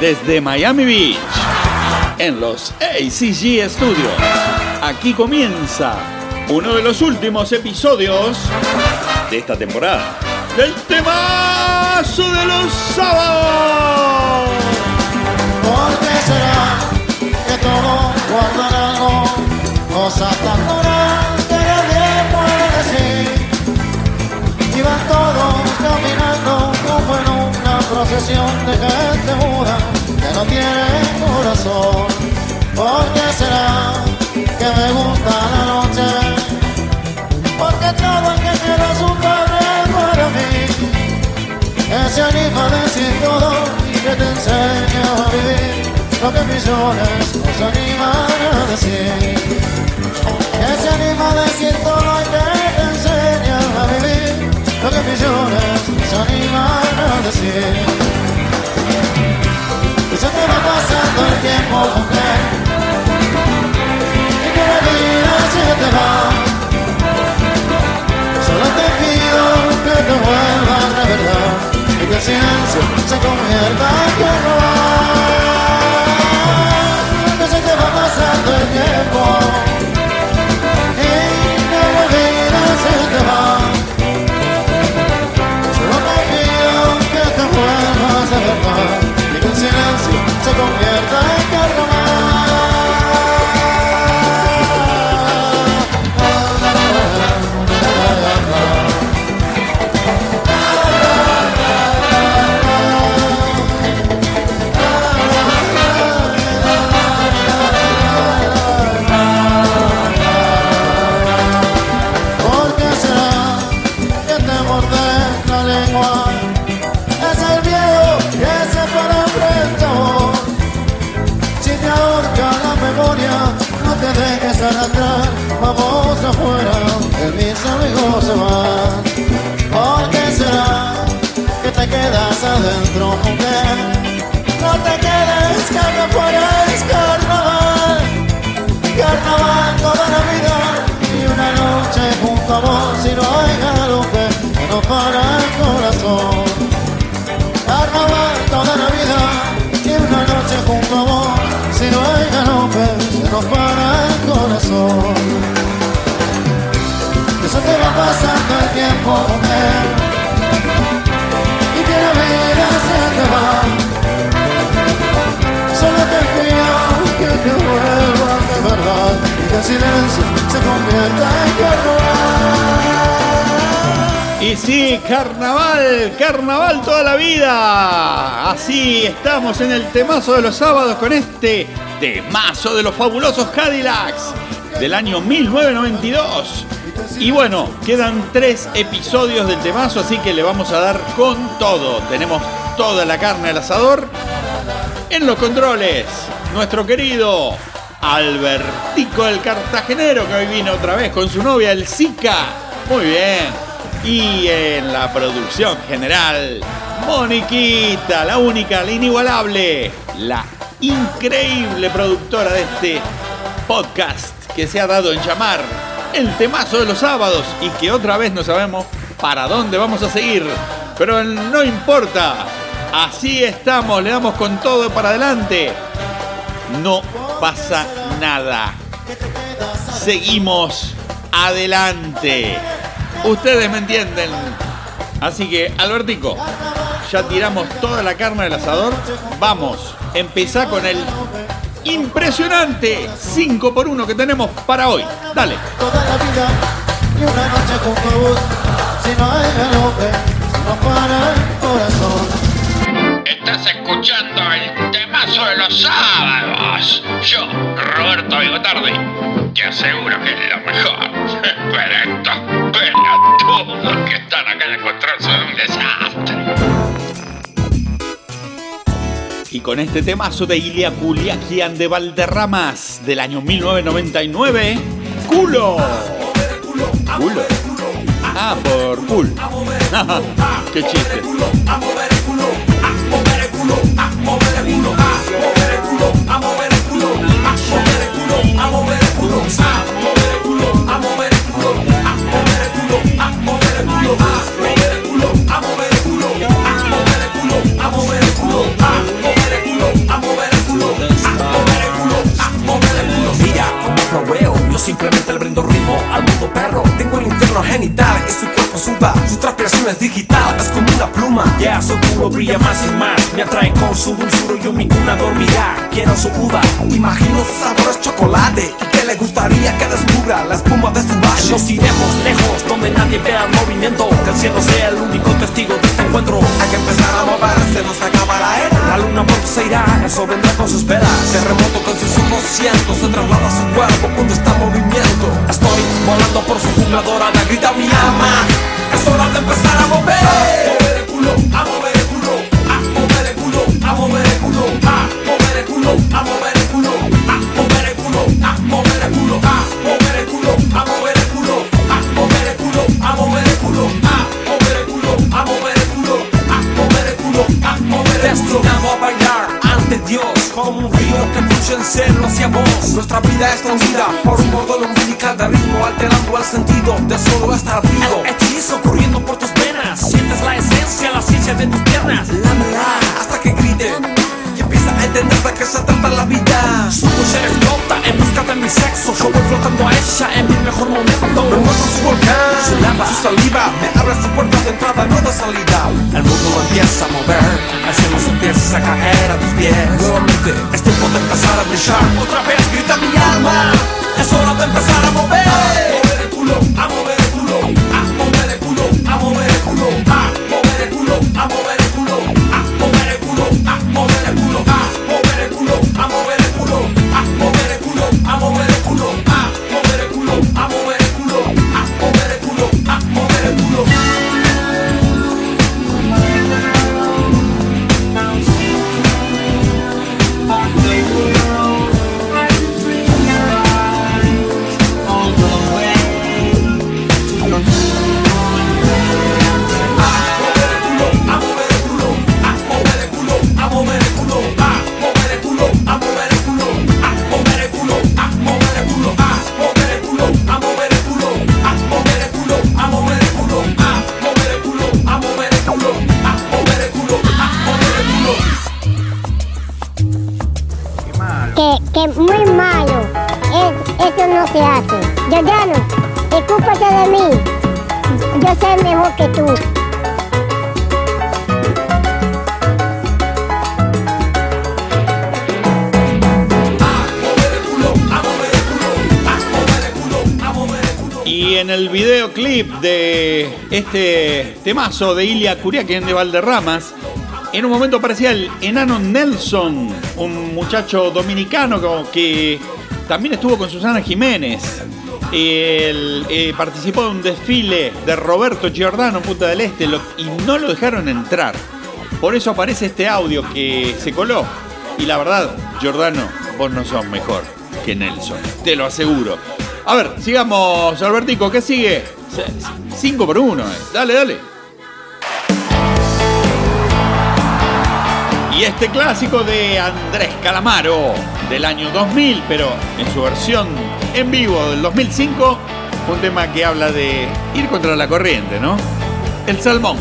desde Miami Beach, en los ACG Studios. Aquí comienza uno de los últimos episodios de esta temporada del temazo de los sábados. ¿Por qué será que todos guardan algo? Cosas tan duras que nadie puede decir. Y van todos caminando como en una procesión de gente muda que no tiene corazón. ¿Por qué será que me gusta la noche? Porque todo el que quiera es un padre para mí. Que se anima a decir todo que te enseña a vivir lo que millones nos animan a decir. Que se anima a decir todo y que te enseña a vivir lo que millones nos animan a decir. Pasando el tiempo, mujer, y que la vida se te va. Solo te pido que te vuelvas de verdad y que el silencio se convierta en se van. ¿Por qué será que te quedas adentro, mujer? No te quedes, que acá afuera es carnaval. Carnaval toda la vida y una noche junto a vos y no hay galope que no para el corazón. Silencio se convierta en carnaval. Y sí, carnaval, carnaval toda la vida. Así estamos en el temazo de los sábados con este temazo de los fabulosos Cadillacs del año 1992. Y bueno, quedan tres episodios del temazo, así que le vamos a dar con todo. Tenemos toda la carne al asador. En los controles, nuestro querido Albertico el Cartagenero, que hoy vino otra vez con su novia, el Zika. Muy bien. Y en la producción general, Moniquita, la única, la inigualable, la increíble productora de este podcast que se ha dado en llamar el temazo de los sábados y que otra vez no sabemos para dónde vamos a seguir. Pero no importa, así estamos, le damos con todo para adelante. No pasa nada. Seguimos adelante. Ustedes me entienden. Así que, Albertico, ya tiramos toda la carne del asador. Vamos, empezá con el impresionante 5 por 1 que tenemos para hoy. Dale. Toda la vida y una noche a vos si no hay si no para el corazón. Estás escuchando el temazo de los sábados. Yo, Roberto Bigotardi, te aseguro que es lo mejor. Pero estos pelotudos que están acá en el control son un desastre. Y con este temazo de Ilia Culiaquian de Valderramas del año 1999, culo. Culo. Ah, por cool. Qué chiste. Es digital, es como una pluma. Ya su culo brilla más y más. Me atrae con su dulzura, yo mi cuna dormirá. Quiero su uva, imagino su sabor chocolate. Y que le gustaría que descubra la espuma de su valle. Nos iremos lejos, donde nadie vea movimiento. Que el cielo sea el único testigo de este encuentro. Hay que empezar a moverse, nos acaba la era. La luna pronto se irá, eso vendrá con sus velas. Terremoto con sus ojos cientos, se traslada a su cuerpo cuando está en movimiento. Flotando a ella en mi mejor momento. Me muestro su volcán, su lava, su saliva. Me abre su puerta de entrada, no de salida. El mundo empieza a mover, el cielo se empieza a caer a tus pies. Nuevamente es tiempo de empezar a brillar. Otra vez grita mi alma. Es hora de empezar que muy malo. Es- eso no se hace. Giordano, escúpate de mí. Yo sé mejor que tú. Y en el videoclip de este temazo de Ilia Curiaquien de Valderramas, en un momento aparecía el enano Nelson, un muchacho dominicano que también estuvo con Susana Jiménez. Él, eh, participó de un desfile de Roberto Giordano Punta del Este y no lo dejaron entrar. Por eso aparece este audio que se coló. Y la verdad, Giordano, vos no sos mejor que Nelson, te lo aseguro. A ver, sigamos, Albertico, ¿qué sigue? 5 por 1, dale, dale. Y este clásico de Andrés Calamaro del año 2000, pero en su versión en vivo del 2005, un tema que habla de ir contra la corriente, ¿no? El salmón.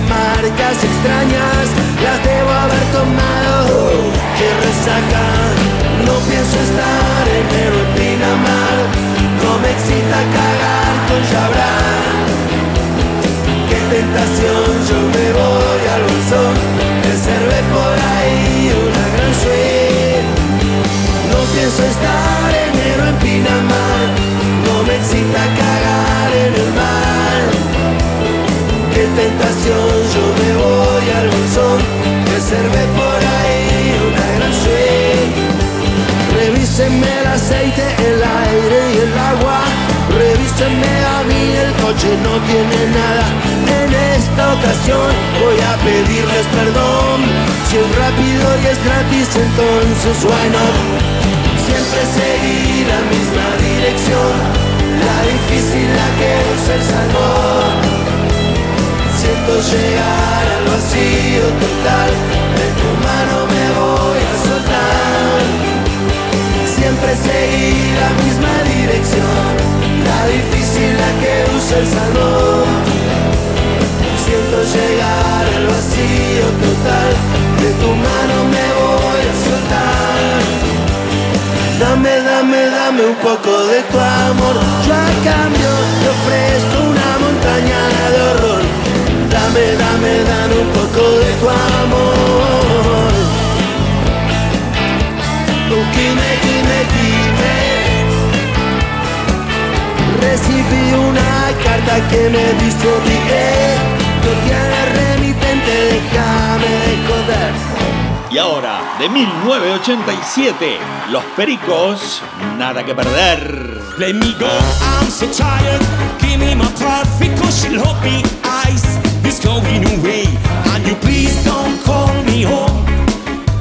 Marcas extrañas Las debo haber tomado, que resaca No pienso estar enero en Pinamar. No me excita cagar con Jabran Qué tentación, yo me voy al bolsón Reservé por ahí una gran suite. No pienso estar enero en Pinamar. No me excita cagar bolsón Reservé por ahí una gran suite Revísenme el aceite, el aire y el agua Revísenme a mí el noche no tiene nada. En esta ocasión voy a pedirles perdón. Si es rápido y es gratis, entonces bueno. Siempre seguir la misma dirección. La difícil la que usa el. Siento llegar al vacío total. De tu mano me voy a soltar. Siempre seguir la misma dirección. La difícil la que usa el salón. Siento llegar al vacío total. De tu mano me voy a soltar. Dame, dame, dame un poco de tu amor. Yo a cambio te ofrezco una montaña de horror. Dame, dame, dame un poco de tu amor. Oh, dime, dime, dime. Recibí una carta que me disolví. No tienes remitente, déjame de joder. Y ahora, de 1987, Los Pericos, nada que perder. Let me go, I'm so tired. Give me my part because she love me. Ice is going away. And you please don't call me home.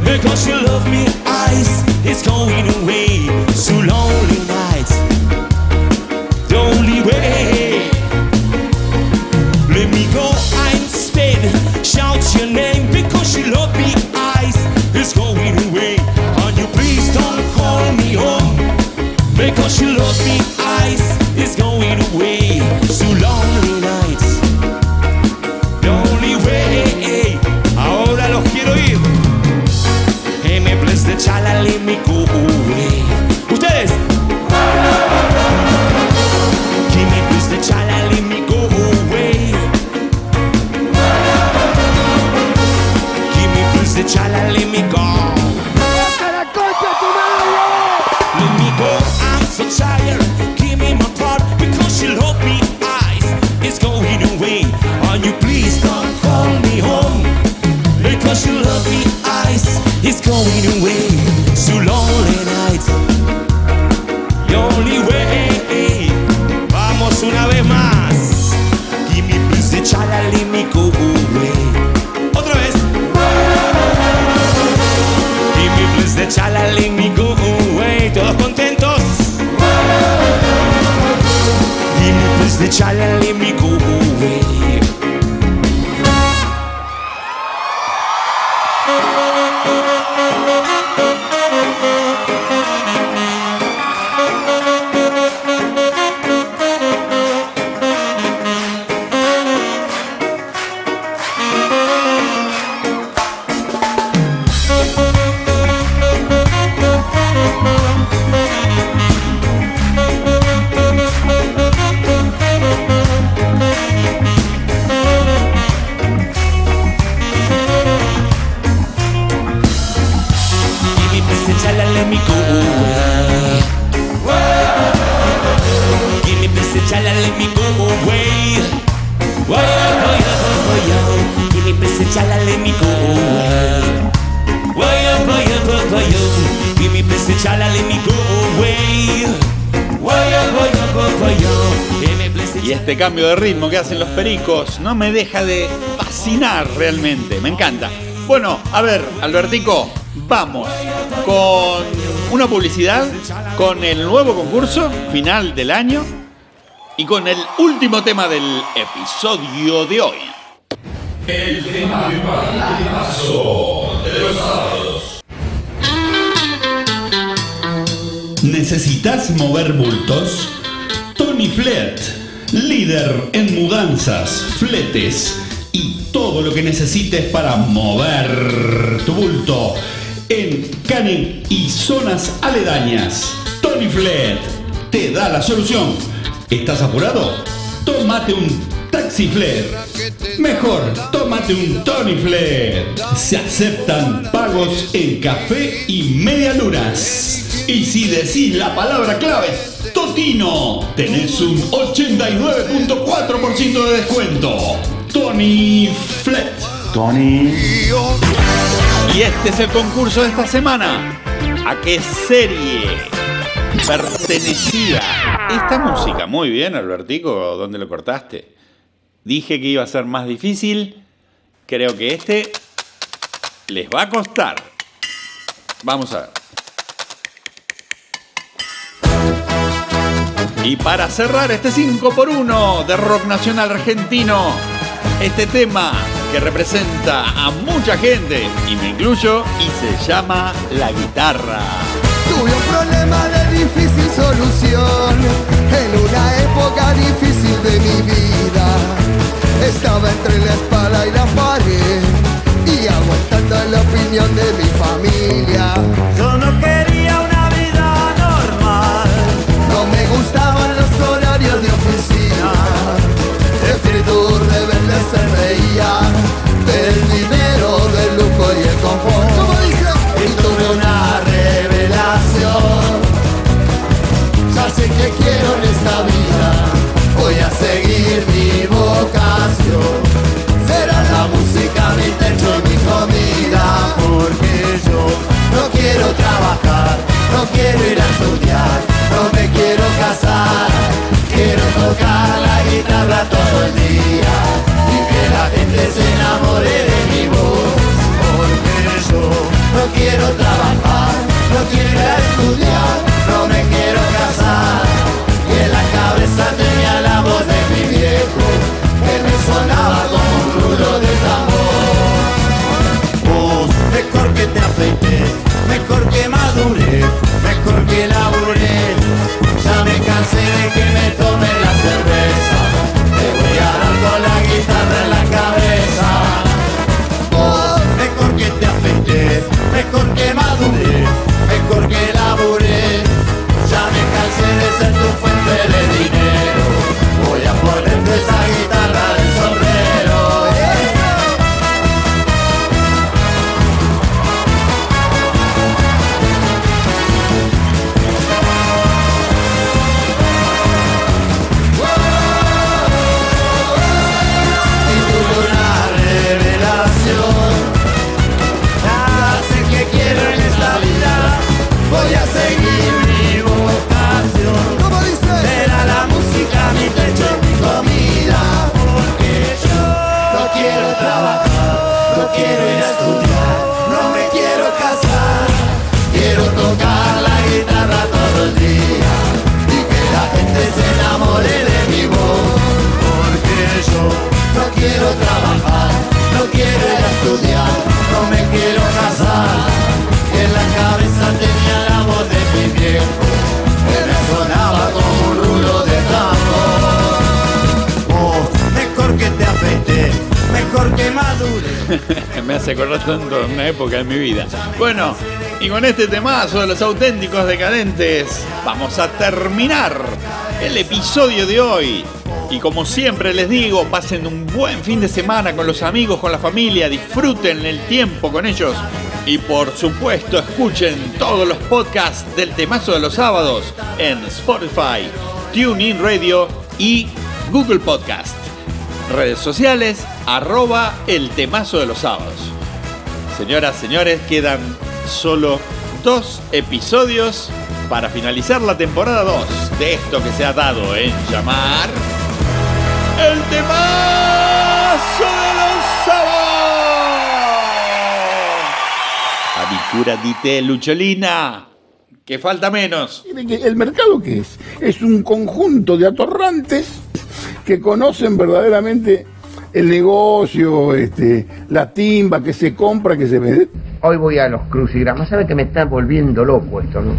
Because you love me. Ice is going away. So lonely nights. You love me, este cambio de ritmo que hacen los pericos no me deja de fascinar realmente, me encanta. Bueno, a ver, Albertico, vamos con una publicidad, con el nuevo concurso final del año y con el último tema del episodio de hoy. ¿Necesitas mover bultos? Tony Flet, líder en mudanzas, fletes y todo lo que necesites para mover tu bulto en Canen y zonas aledañas. Tony Flet te da la solución. ¿Estás apurado? Tómate un Taxi Flet. Mejor, tómate un Tony Flet. Se aceptan pagos en café y medialunas. Y si decís la palabra clave Totino, tenés un 89.4% de descuento. Tony Flet. Tony. Y este es el concurso de esta semana. ¿A qué serie pertenecía esta música. Muy bien, Albertico, ¿dónde lo cortaste? Dije que iba a ser más difícil. Creo que este les va a costar. Vamos a ver. Y para cerrar este 5x1 de rock nacional argentino, este tema que representa a mucha gente, y me incluyo, y se llama La Guitarra. Tuve un problema de difícil solución en una época difícil de mi vida. Estaba entre la espalda y la pared y aguantando la opinión de mi familia. Yo no quería una vida normal. No me gustaban sé que quiero en esta vida. Voy a seguir mi vocación. Será la música mi techo y mi comida. Porque yo no quiero trabajar, no quiero ir a estudiar, Me hace acordar tanto una época de mi vida. Bueno, y con este temazo de los auténticos decadentes, vamos a terminar el episodio de hoy. Y como siempre les digo, pasen un buen fin de semana con los amigos, con la familia, disfruten el tiempo con ellos. Y por supuesto, escuchen todos los podcasts del temazo de los sábados en Spotify, TuneIn Radio y Google Podcast. Redes sociales, arroba el temazo de los sábados. Señoras, señores, quedan solo dos episodios para finalizar la temporada 2 de esto que se ha dado en llamar el temazo de los sábados. Avicura dite Lucholina, que falta menos. ¿El mercado qué es? Es un conjunto de atorrantes que conocen verdaderamente el negocio, este, la timba que se compra, que se vende. Hoy voy a los crucigramas. ¿Sabe que me está volviendo loco esto, no?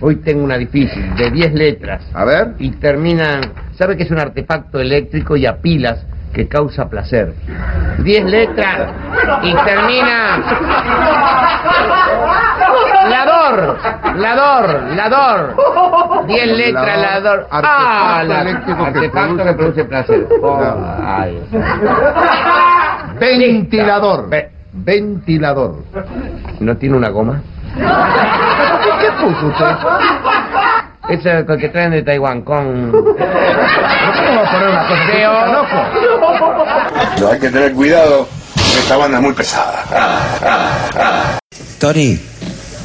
Hoy tengo una difícil, de 10 letras. A ver. Y termina... ¿Sabe que es un artefacto eléctrico y a pilas que causa placer? 10 letras y termina... Lador, lador, lador. 10 letras, lador. Lador, Ah, la- artefacto produce que produce placer. Oh, ay. Ventilador. Ve- Ventilador. ¿No tiene una goma? ¿Qué puso usted? Ese con que traen de Taiwán con... ¿Cómo va a poner una cosa así tan loco? Pero hay que tener cuidado, esta banda es muy pesada. Tony,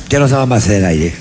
ya no estaba más en el aire.